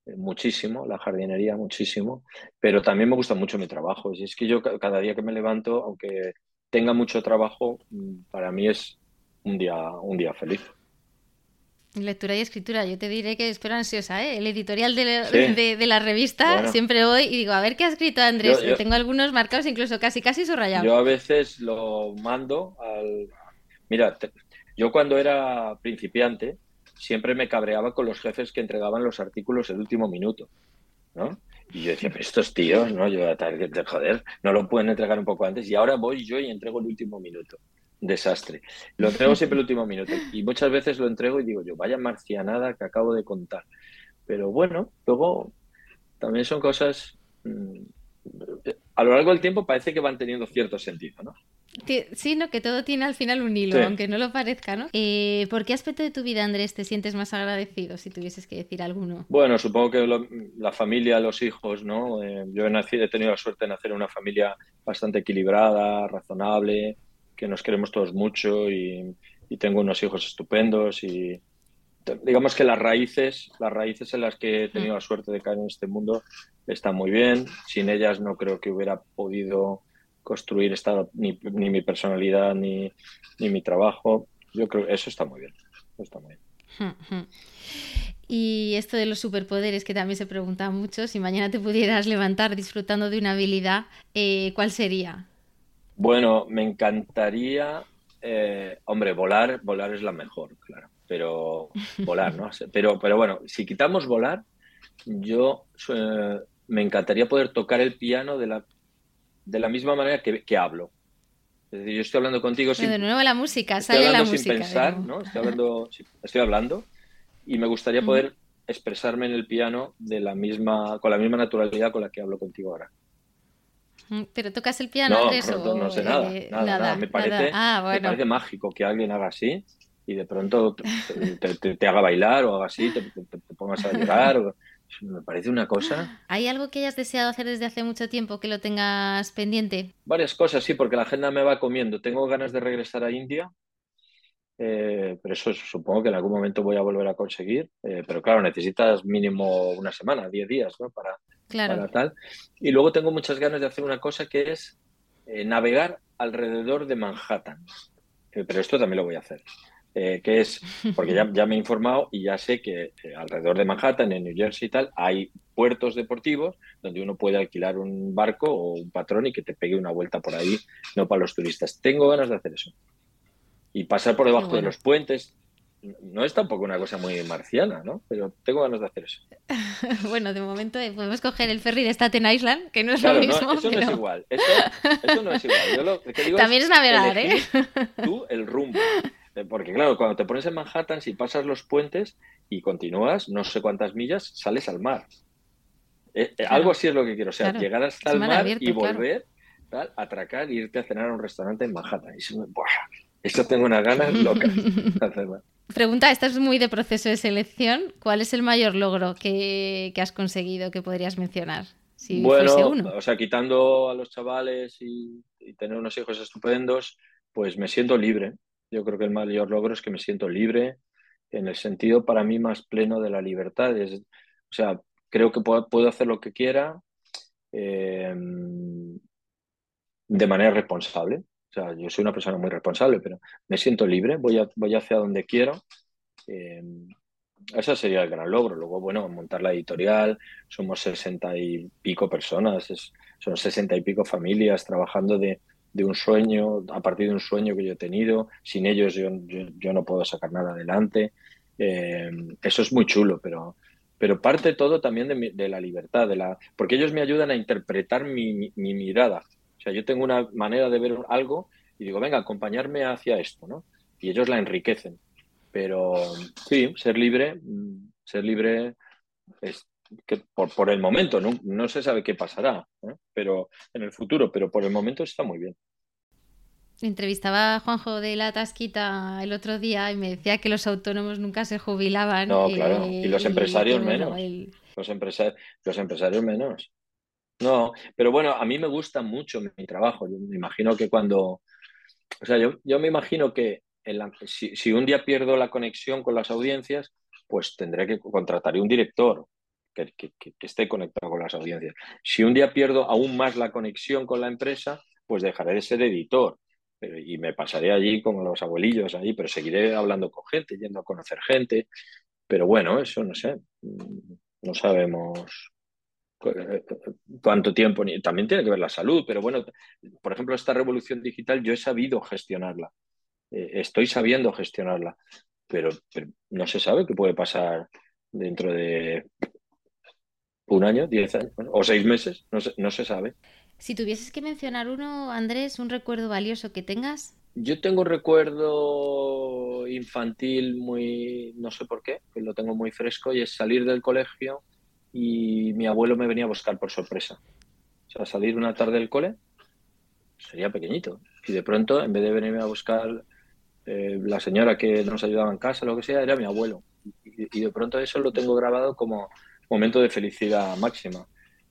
eh, muchísimo, la jardinería, muchísimo. Pero también me gusta mucho mi trabajo. Y es que yo cada día que me levanto, aunque tenga mucho trabajo, mm, para mí es un día, un día feliz. Lectura y escritura, yo te diré que espero ansiosa, ¿eh? El editorial de, la revista, siempre voy y digo, a ver qué ha escrito Andrés. Tengo algunos marcados, incluso casi casi subrayados. Yo a veces lo mando al... Mira, yo cuando era principiante siempre me cabreaba con los jefes que entregaban los artículos el último minuto, ¿no? Y yo decía, pero estos tíos, ¿no? Yo, joder, no lo pueden entregar un poco antes. Y ahora voy yo y entrego el último minuto desastre. Lo entrego siempre el último minuto y muchas veces lo entrego y digo yo, vaya marcianada que acabo de contar. Pero bueno, luego también son cosas, mm, a lo largo del tiempo parece que van teniendo cierto sentido, ¿no? Sí, ¿no? que todo tiene al final un hilo, aunque no lo parezca, ¿no? Eh, ¿Por qué aspecto de tu vida, Andrés, te sientes más agradecido, si tuvieses que decir alguno? Bueno, supongo que la familia, los hijos, ¿no? Eh, yo he, nacido, he tenido la suerte de nacer en una familia bastante equilibrada, razonable, que nos queremos todos mucho y, tengo unos hijos estupendos y digamos que las raíces, las raíces en las que he tenido la suerte de caer en este mundo están muy bien. Sin ellas no creo que hubiera podido construir esta, ni, mi personalidad ni, ni, mi trabajo. Yo creo que eso está muy bien. está muy bien. Y esto de los superpoderes que también se pregunta mucho, si mañana te pudieras levantar disfrutando de una habilidad, eh, ¿cuál sería? Bueno, me encantaría, eh, hombre, volar, volar es la mejor, claro, pero volar, ¿no? Pero, pero bueno, si quitamos volar, yo eh, me encantaría poder tocar el piano de la, de la misma manera que, hablo. Es decir, yo estoy hablando contigo sin... De nuevo la música, sale la música. sin pensar, ¿no? Estoy hablando, estoy hablando y me gustaría poder expresarme en el piano de la misma, con la misma naturalidad con la que hablo contigo ahora. ¿Pero tocas el piano, no, Andrés? No, no sé nada, eh, nada, nada, Me, parece, ah, me parece mágico que alguien haga así y de pronto te, haga bailar o haga así, te, pongas a llorar. me parece una cosa. ¿Hay algo que hayas deseado hacer desde hace mucho tiempo que lo tengas pendiente? Varias cosas, sí, porque la agenda me va comiendo. Tengo ganas de regresar a India, eh, pero eso supongo que en algún momento voy a volver a conseguir. Eh, pero claro, necesitas mínimo una semana, 10 días, ¿no? Para, Claro. tal. Y luego tengo muchas ganas de hacer una cosa que es eh, navegar alrededor de Manhattan. Eh, pero esto también lo voy a hacer. Eh, que es, porque ya, ya, me he informado y ya sé que alrededor de Manhattan, en New Jersey y tal, hay puertos deportivos donde uno puede alquilar un barco o un patrón y que te pegue una vuelta por ahí, no para los turistas. Tengo ganas de hacer eso. Y pasar por debajo de los puentes, no es tampoco una cosa muy marciana, ¿no? Pero tengo ganas de hacer eso. bueno, de momento eh, podemos coger el ferry de Staten Island, que no es lo mismo. No, eso no es igual. Eso, no es igual. Yo lo que digo También es, navegar, ¿eh? Tú el rumbo. Eh, porque claro, cuando te pones en Manhattan, si pasas los puentes y continúas no sé cuántas millas, sales al mar. Eh, algo así es lo que quiero. O sea, llegar hasta el mar y volver, tal, atracar y irte a cenar a un restaurante en Manhattan. Y eso, tengo unas ganas locas de hacerlo. Pregunta, esta es muy de proceso de selección. ¿Cuál es el mayor logro que, has conseguido que podrías mencionar? Si bueno, uno? o sea, quitando a los chavales y, tener unos hijos estupendos, pues me siento libre. Yo creo que el mayor logro es que me siento libre en el sentido para mí más pleno de la libertad. o sea, creo que puedo, hacer lo que quiera eh, de manera responsable. O sea, yo soy una persona muy responsable, pero me siento libre, voy, voy hacia donde quiero. Eh, ese sería el gran logro. Luego, bueno, montar la editorial, somos sesenta y pico personas, son sesenta y pico familias trabajando de, un sueño, a partir de un sueño que yo he tenido. Sin ellos yo, yo, no puedo sacar nada adelante. Eh, eso es muy chulo, pero, pero parte todo también de, la libertad, de la, porque ellos me ayudan a interpretar mi, mirada. O sea, yo tengo una manera de ver algo y digo, venga, acompañarme hacia esto, ¿no? Y ellos la enriquecen. Pero sí, ser libre, mm, ser libre es que por, por el momento, no, no se sabe qué pasará, ¿eh? pero en el futuro, pero por el momento está muy bien. Entrevistaba a Juanjo de la Tasquita el otro día y me decía que los autónomos nunca se jubilaban. No, claro, y los empresarios menos. Los, los empresarios menos. No, pero bueno, a mí me gusta mucho mi, trabajo. Yo me imagino que cuando. O sea, yo, yo me imagino que si, un día pierdo la conexión con las audiencias, pues tendré que contratar un director que, que, esté conectado con las audiencias. Si un día pierdo aún más la conexión con la empresa, pues dejaré de ser editor y me pasaré allí como los abuelillos allí, pero seguiré hablando con gente, yendo a conocer gente. Pero bueno, eso no sé, no sabemos cuánto tiempo, también tiene que ver la salud, pero bueno, por ejemplo, esta revolución digital yo he sabido gestionarla, eh, estoy sabiendo gestionarla, pero, no se sabe qué puede pasar dentro de un año, diez años o seis meses, no no se sabe. Si tuvieses que mencionar uno, Andrés, un recuerdo valioso que tengas. Yo tengo un recuerdo infantil muy, no sé por qué, que lo tengo muy fresco, y es salir del colegio y mi abuelo me venía a buscar por sorpresa. O sea, salir una tarde del cole, sería pequeñito, y de pronto, en vez de venirme a buscar eh, la señora que nos ayudaba en casa, lo que sea, era mi abuelo. y de pronto eso lo tengo grabado como momento de felicidad máxima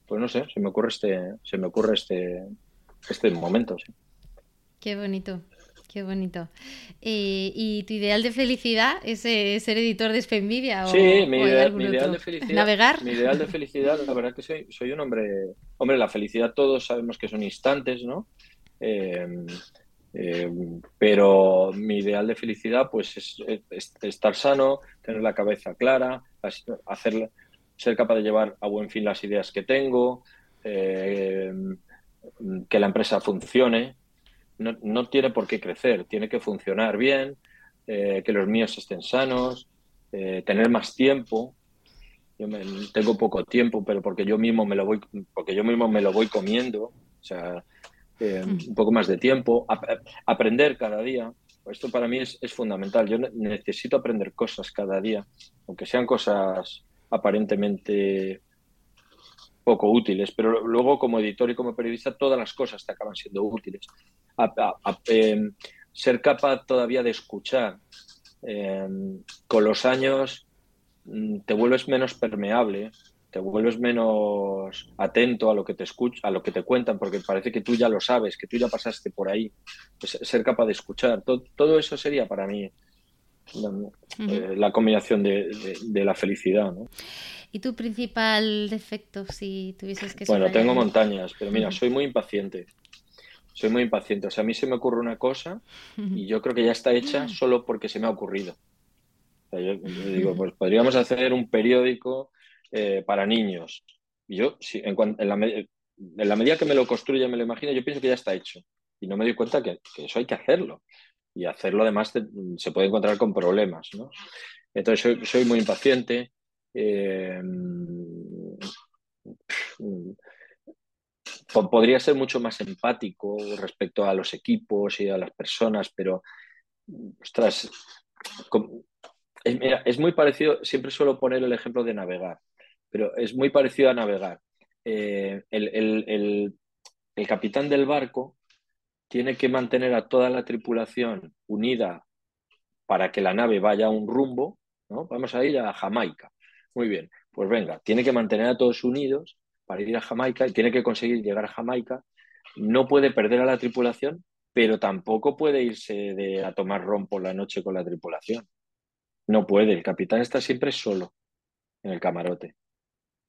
pues no sé, se me ocurre este, se me ocurre este, este momento. Qué bonito. Qué bonito. Eh, ¿Y tu ideal de felicidad es eh, ser editor de Spenvidia? sí, mi, ideal, de felicidad. ¿Navegar? Mi ideal de felicidad, la verdad que soy, soy un hombre. Hombre, la felicidad todos sabemos que son instantes, ¿no? Em, em, pero mi ideal de felicidad, pues, es, estar sano, tener la cabeza clara, hacer, ser capaz de llevar a buen fin las ideas que tengo, eh, que la empresa funcione. No, tiene por qué crecer, tiene que funcionar bien, eh, que los míos estén sanos, eh, tener más tiempo. Yo tengo poco tiempo, pero porque yo mismo me lo voy, porque yo mismo me lo voy comiendo. O sea, un poco más de tiempo, aprender cada día. Esto para mí es, es fundamental. Yo necesito aprender cosas cada día, aunque sean cosas aparentemente poco útiles, pero luego como editor y como periodista todas las cosas te acaban siendo útiles. Em, ser capaz todavía de escuchar. Em, con los años mm, te vuelves menos permeable, te vuelves menos atento a lo que te escucha, a lo que te cuentan, porque parece que tú ya lo sabes, que tú ya pasaste por ahí. Pues ser capaz de escuchar. todo eso sería para mí eh, la, combinación de, la felicidad. ¿no? ¿Y tu principal defecto si tuvieses que Bueno, tengo montañas, pero mira, soy muy impaciente. Soy muy impaciente. O sea, a mí se me ocurre una cosa y yo creo que ya está hecha solo porque se me ha ocurrido. yo, digo, pues podríamos hacer un periódico eh, para niños. Yo, en, la, medida que me lo construya, me lo imagino, yo pienso que ya está hecho. Y no me doy cuenta que eso hay que hacerlo y hacerlo además se puede encontrar con problemas. Entonces soy, muy impaciente. Eh, podría ser mucho más empático respecto a los equipos y a las personas, pero ostras, es, muy parecido, siempre suelo poner el ejemplo de navegar, pero es muy parecido a navegar. Eh, el, capitán del barco tiene que mantener a toda la tripulación unida para que la nave vaya a un rumbo, ¿no? Vamos a ir a Jamaica. Muy bien, pues venga, tiene que mantener a todos unidos para ir a Jamaica tiene que conseguir llegar a Jamaica. No puede perder a la tripulación, pero tampoco puede irse a tomar ron por la noche con la tripulación. No puede, el capitán está siempre solo en el camarote.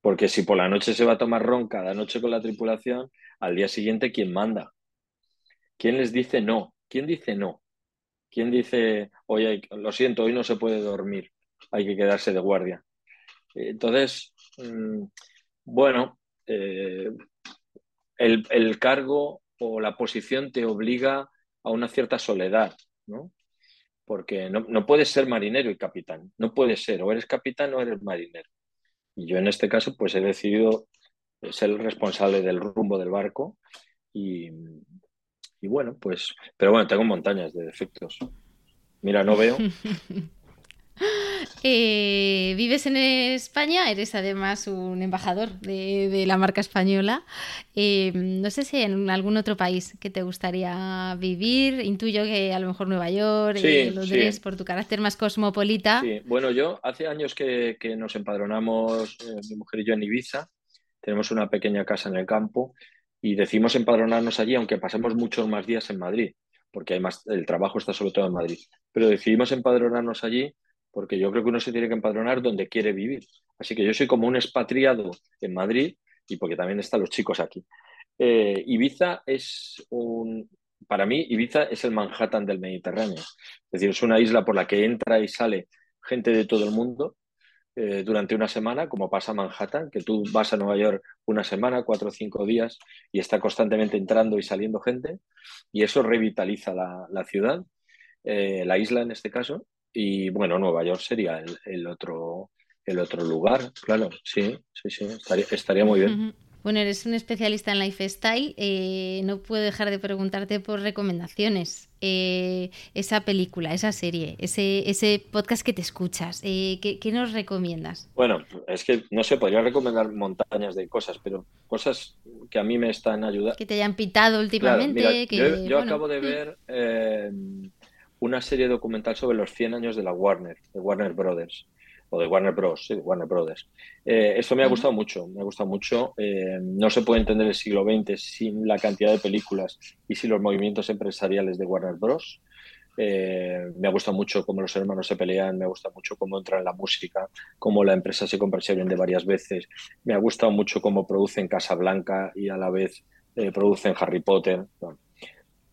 Porque si por la noche se va a tomar ron cada noche con la tripulación, al día siguiente, ¿quién manda? ¿Quién les dice no? ¿Quién dice no? ¿Quién dice, oye, lo siento, hoy no se puede dormir, hay que quedarse de guardia? Entonces, mm, bueno, eh, el, cargo o la posición te obliga a una cierta soledad, ¿no? Porque no, no, puedes ser marinero y capitán, no puedes ser, o eres capitán o eres marinero. Y yo en este caso, pues he decidido ser el responsable del rumbo del barco y, y bueno, pues, pero bueno, tengo montañas de defectos. Mira, no veo. Eh, vives en España, eres además un embajador de, la marca española. Eh, no sé si en algún otro país que te gustaría vivir. Intuyo que a lo mejor Nueva York, eh, Londres, por tu carácter más cosmopolita. Sí, bueno, yo hace años que, nos empadronamos, mi mujer y yo, en Ibiza. Tenemos una pequeña casa en el campo y decidimos empadronarnos allí, aunque pasemos muchos más días en Madrid, porque además el trabajo está sobre todo en Madrid. Pero decidimos empadronarnos allí porque yo creo que uno se tiene que empadronar donde quiere vivir. Así que yo soy como un expatriado en Madrid y porque también están los chicos aquí. Eh, Ibiza es un, para mí, Ibiza es el Manhattan del Mediterráneo. Es decir, es una isla por la que entra y sale gente de todo el mundo eh, durante una semana, como pasa Manhattan, que tú vas a Nueva York una semana, cuatro o cinco días, y está constantemente entrando y saliendo gente, y eso revitaliza la, ciudad, eh, la isla en este caso, y bueno, Nueva York sería el, otro, el otro lugar, claro, sí, sí, sí, estaría, muy bien. Bueno, eres un especialista en lifestyle. Eh, no puedo dejar de preguntarte por recomendaciones. Eh, esa película, esa serie, ese, ese podcast que te escuchas, eh, ¿qué, nos recomiendas? Bueno, es que no sé, podría recomendar montañas de cosas, pero cosas que a mí me están ayudando. Que te hayan pitado últimamente. yo, acabo de ver una serie documental sobre los 100 años de la Warner, de Warner Brothers, o de Warner Bros., sí, de Warner Brothers. Eh, esto me ha gustado mucho, me ha gustado mucho. Eh, no se puede entender el siglo XX sin la cantidad de películas y sin los movimientos empresariales de Warner Bros. Eh, me ha gustado mucho cómo los hermanos se pelean, me ha gustado mucho cómo entra en la música, cómo la empresa se se vende varias veces. Me ha gustado mucho cómo producen Casablanca y a la vez producen Harry Potter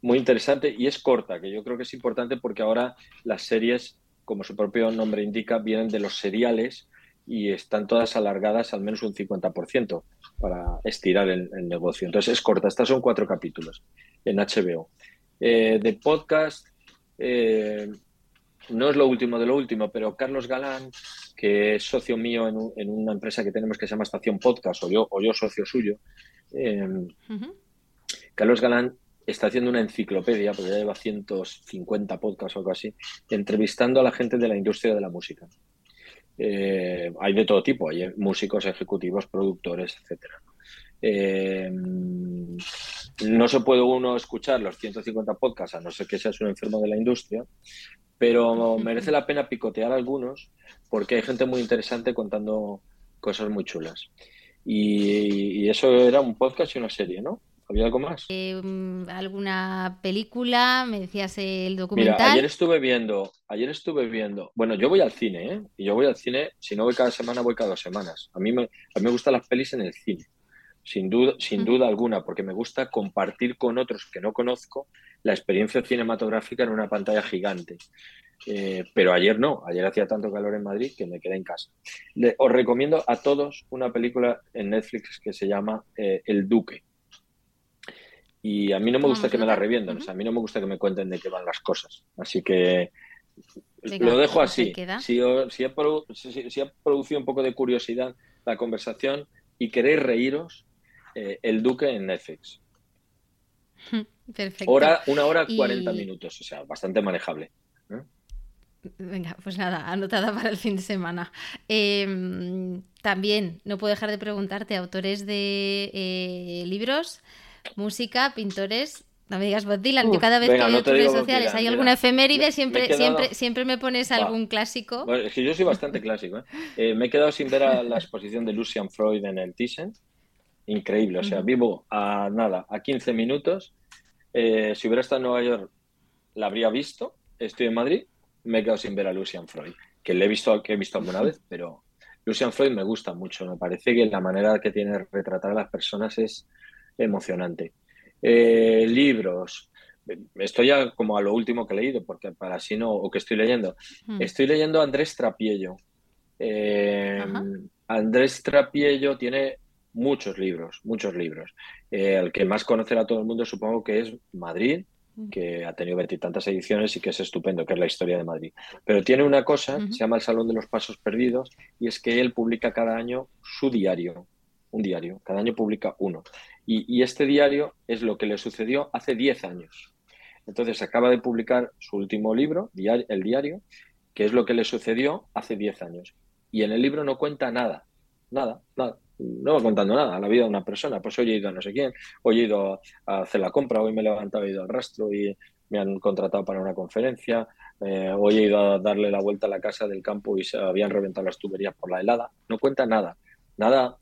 muy interesante y es corta, que yo creo que es importante porque ahora las series, como su propio nombre indica, vienen de los seriales y están todas alargadas al menos un 50% para estirar el, negocio. Entonces es corta, estas son cuatro capítulos en HBO. Eh, de podcast, eh, no es lo último de lo último, pero Carlos Galán, que es socio mío en, una empresa que tenemos que se llama Estación Podcast, o yo, o yo socio suyo, eh, Carlos Galán está haciendo una enciclopedia, porque ya lleva 150 podcasts o algo así, entrevistando a la gente de la industria de la música. Eh, hay de todo tipo, hay músicos, ejecutivos, productores, etcétera. Eh, no se puede uno escuchar los 150 podcasts, a no ser que seas un enfermo de la industria, pero merece la pena picotear algunos porque hay gente muy interesante contando cosas muy chulas. y eso era un podcast y una serie, ¿no? ¿Había algo más? Eh, mm, ¿Alguna película? Me decías el documental. Mira, ayer estuve viendo, ayer estuve viendo, bueno, yo voy al cine, ¿eh? Y yo voy al cine, si no voy cada semana, voy cada dos semanas. A mí me, a mí me gustan las pelis en el cine, sin duda, sin duda alguna, porque me gusta compartir con otros que no conozco la experiencia cinematográfica en una pantalla gigante. Eh, pero ayer no, ayer hacía tanto calor en Madrid que me quedé en casa. os recomiendo a todos una película en Netflix que se llama eh, El Duque y a mí no me gusta que me la reviendan, o sea, a mí no me gusta que me cuenten de qué van las cosas. Así que lo dejo así. Si, si, ha, producido un poco de curiosidad la conversación y queréis reíros, eh, El Duque en Netflix. Perfecto. Hora, una hora y... 40 minutos, o sea, bastante manejable. ¿eh? Venga, pues nada, anotada para el fin de semana. Em, también no puedo dejar de preguntarte, autores de eh, libros, música, pintores. No me digas Bob Dylan, yo cada vez que veo tus redes sociales hay alguna efeméride, siempre, siempre, siempre me pones algún clásico. es que yo soy bastante clásico. ¿eh? Eh, me he quedado sin ver a la exposición de Lucian Freud en el Thyssen. Increíble, o sea, vivo a nada, a 15 minutos. Eh, si hubiera estado en Nueva York, la habría visto. Estoy en Madrid, me he quedado sin ver a Lucian Freud, que le he visto, que he visto alguna vez, pero Lucian Freud me gusta mucho. Me parece que la manera que tiene de retratar a las personas es emocionante. Eh, libros. estoy ya como a lo último que he leído, porque para así no, o que estoy leyendo. Mm. Estoy leyendo a Andrés Trapiello. Eh. Andrés Trapiello tiene muchos libros, muchos libros. Eh, el que más conocerá a todo el mundo supongo que es Madrid, Mm. que ha tenido veintitantas ediciones y que es estupendo, que es la historia de Madrid. Pero tiene una cosa, se llama El Salón de los Pasos Perdidos, y es que él publica cada año su diario, un diario, cada año publica uno. Y, este diario es lo que le sucedió hace 10 años. Entonces acaba de publicar su último libro, el diario, que es lo que le sucedió hace 10 años. Y en el libro no cuenta nada, nada, nada. No va contando nada, la vida de una persona. Pues hoy he ido a no sé quién, hoy he ido a, a hacer la compra, hoy me he levantado, he ido al rastro y me han contratado para una conferencia, eh, hoy he ido a darle la vuelta a la casa del campo y se habían reventado las tuberías por la helada. No cuenta nada, nada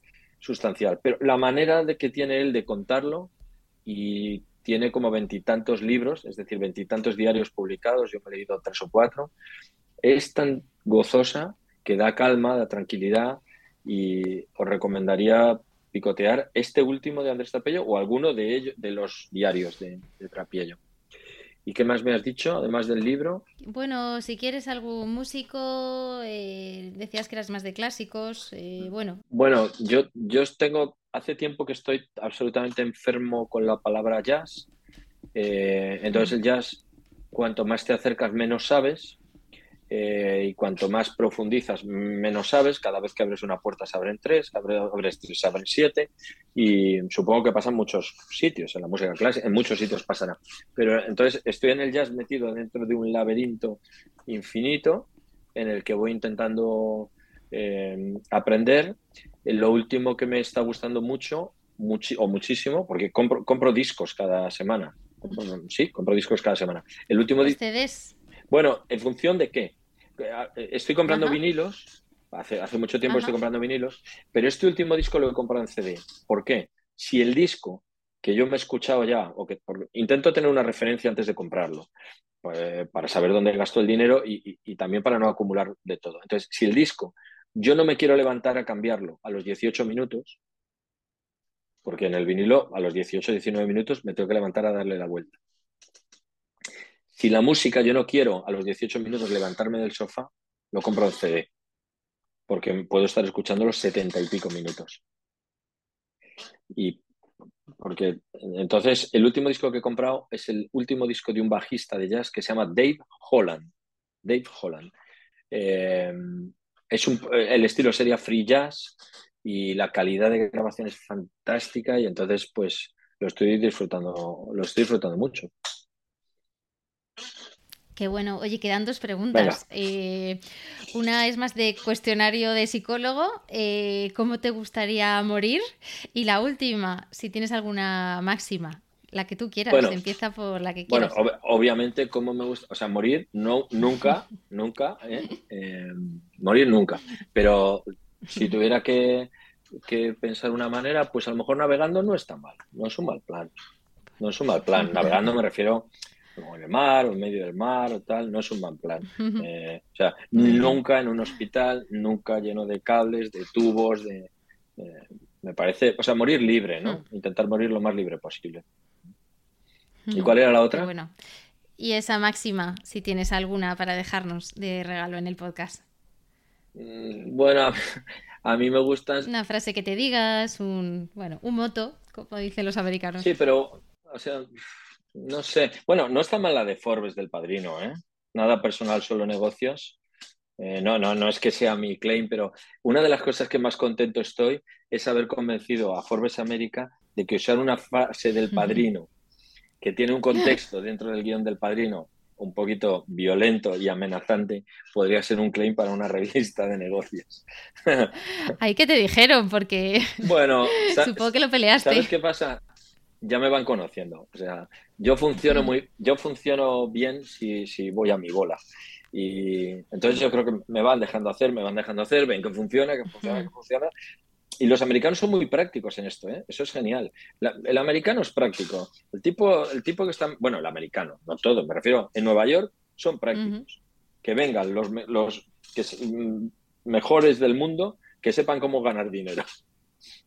sustancial. Pero la manera de que tiene él de contarlo y tiene como veintitantos libros, es decir, veintitantos diarios publicados, yo me he leído tres o cuatro, es tan gozosa que da calma, da tranquilidad y os recomendaría picotear este último de Andrés Trapiello o alguno de ellos, de los diarios de, de. ¿Y qué más me has dicho, además del libro? Bueno, si quieres algún músico, eh, decías que eras más de clásicos, eh, bueno, Bueno, yo, yo tengo, hace tiempo que estoy absolutamente enfermo con la palabra jazz. Eh, entonces el jazz, cuanto más te acercas, menos sabes. Eh, y cuanto más profundizas, menos sabes. Cada vez que abres una puerta se abren tres, abre- abres tres, se abren siete. Y supongo que pasa en muchos sitios, en la música clásica, en muchos sitios pasará. Pero entonces estoy en el jazz metido dentro de un laberinto infinito en el que voy intentando eh, aprender. Lo último que me está gustando mucho, muchi- o muchísimo, porque compro, compro discos cada semana. Sí, compro discos cada semana. El último disco. Bueno, ¿en función de qué? Estoy comprando Ajá. vinilos, hace, hace mucho tiempo Ajá. estoy comprando vinilos, pero este último disco lo he comprado en CD. ¿Por qué? Si el disco que yo me he escuchado ya, o que por- intento tener una referencia antes de comprarlo, pues, para saber dónde gasto el dinero y, y- y también para no acumular de todo. Entonces, si el disco yo no me quiero levantar a cambiarlo a los 18 minutos, porque en el vinilo a los 18, 19 minutos me tengo que levantar a darle la vuelta. Si la música yo no quiero a los 18 minutos levantarme del sofá, lo compro en CD, porque puedo estar escuchando los 70 y pico minutos. Y porque entonces el último disco que he comprado es el último disco de un bajista de jazz que se llama Dave Holland. Dave Holland. Eh, es un, el estilo sería free jazz y la calidad de grabación es fantástica y entonces pues lo estoy disfrutando, lo estoy disfrutando mucho. Qué bueno. Oye, quedan dos preguntas. Eh, una es más de cuestionario de psicólogo. eh, ¿Cómo te gustaría morir? Y la última, si tienes alguna máxima, la que tú quieras. Bueno, Empieza por la que Bueno, quieras. ob- obviamente, como me gusta, o sea, morir, no, nunca, nunca. Eh, morir nunca. Pero si tuviera que, que pensar una manera, pues a lo mejor navegando no es tan mal, no es un mal plan, no es un mal plan. Navegando me refiero como en el mar o en medio del mar o tal, no es un mal plan. Eh, o sea, nunca en un hospital, nunca lleno de cables, de tubos, de, eh, me parece, o sea, morir libre, ¿no? Intentar morir lo más libre posible. ¿Y cuál era la otra? bueno. Y esa máxima, si tienes alguna para dejarnos de regalo en el podcast. Mm, Bueno, a mí me gustan, Una frase que te digas, un, bueno, un moto, como dicen los americanos. sí, pero, o sea, no sé. Bueno, no está mal la de Forbes del Padrino, ¿eh? Nada personal, solo negocios. Eh, no, no, no es que sea mi claim, pero una de las cosas que más contento estoy es haber convencido a Forbes América de que usar una frase del Padrino que tiene un contexto dentro del guion del Padrino un poquito violento y amenazante, podría ser un claim para una revista de negocios. Ahí que te dijeron, porque Bueno, supongo que lo peleaste. ¿Sabes qué pasa? Ya me van conociendo. O sea, yo funciono muy, yo funciono bien si, si voy a mi bola. Y entonces yo creo que me van dejando hacer, me van dejando hacer, ven que funciona, que funciona, que funciona. Y los americanos son muy prácticos en esto, ¿eh? Eso es genial. La- el americano es práctico. El tipo, el tipo que está, bueno, el americano, no todo, me refiero, en Nueva York son prácticos. Que vengan los, los que, mm, mejores del mundo que sepan cómo ganar dinero.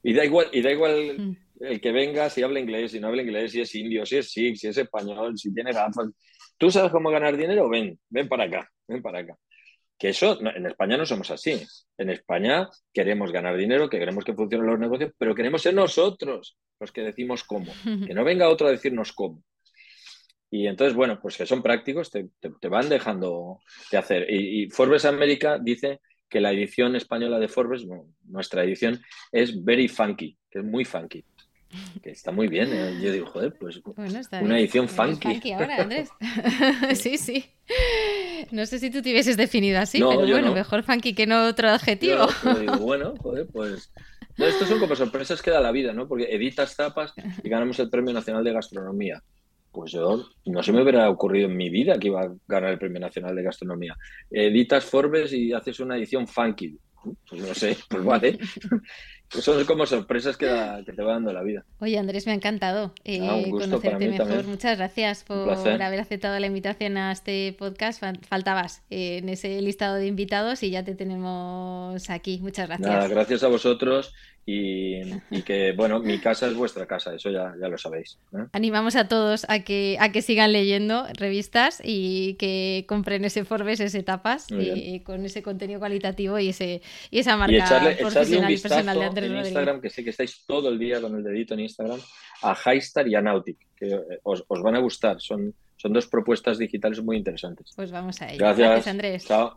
Y da igual, y da igual. El que venga, si habla inglés, si no habla inglés, si es indio, si es sikh, si es español, si tiene gafas. ¿Tú sabes cómo ganar dinero? Ven, ven para acá, ven para acá. Que eso, en España no somos así. En España queremos ganar dinero, que queremos que funcionen los negocios, pero queremos ser nosotros los que decimos cómo. Que no venga otro a decirnos cómo. Y entonces, bueno, pues que son prácticos, te, van dejando de hacer. Y, Forbes América dice que la edición española de Forbes, nuestra edición, es very funky, que es muy funky. Que está muy bien. ¿eh? Yo digo, joder, pues una edición funky. funky ahora, Andrés. sí, sí. No sé si tú te hubieses definido así, pero bueno, mejor funky que no otro adjetivo. digo, bueno, joder, pues. No, estos son como sorpresas que da la vida, ¿no? Porque editas tapas y ganamos el Premio Nacional de Gastronomía. Pues yo no se me hubiera ocurrido en mi vida que iba a ganar el Premio Nacional de Gastronomía. Editas Forbes y haces una edición funky. Pues no sé, pues vale. Son como sorpresas que, te va dando la vida. Oye, Andrés, me ha encantado eh, conocerte mejor. Muchas gracias por haber aceptado la invitación a este podcast. Faltabas eh, en ese listado de invitados y ya te tenemos aquí. Muchas gracias. gracias a vosotros y, que, bueno, mi casa es vuestra casa, eso ya, ya lo sabéis. ¿eh? Animamos a todos a que, a que sigan leyendo revistas y que compren ese Forbes, ese tapas, y, con ese contenido cualitativo y, ese, y esa marca profesional y personal de Andrés en Instagram, que sé que estáis todo el día con el dedito en Instagram, a Highstar y a Nautic, que eh, os, os van a gustar, son, son dos propuestas digitales muy interesantes. Pues vamos a ello. Gracias, Gracias Andrés. Chao.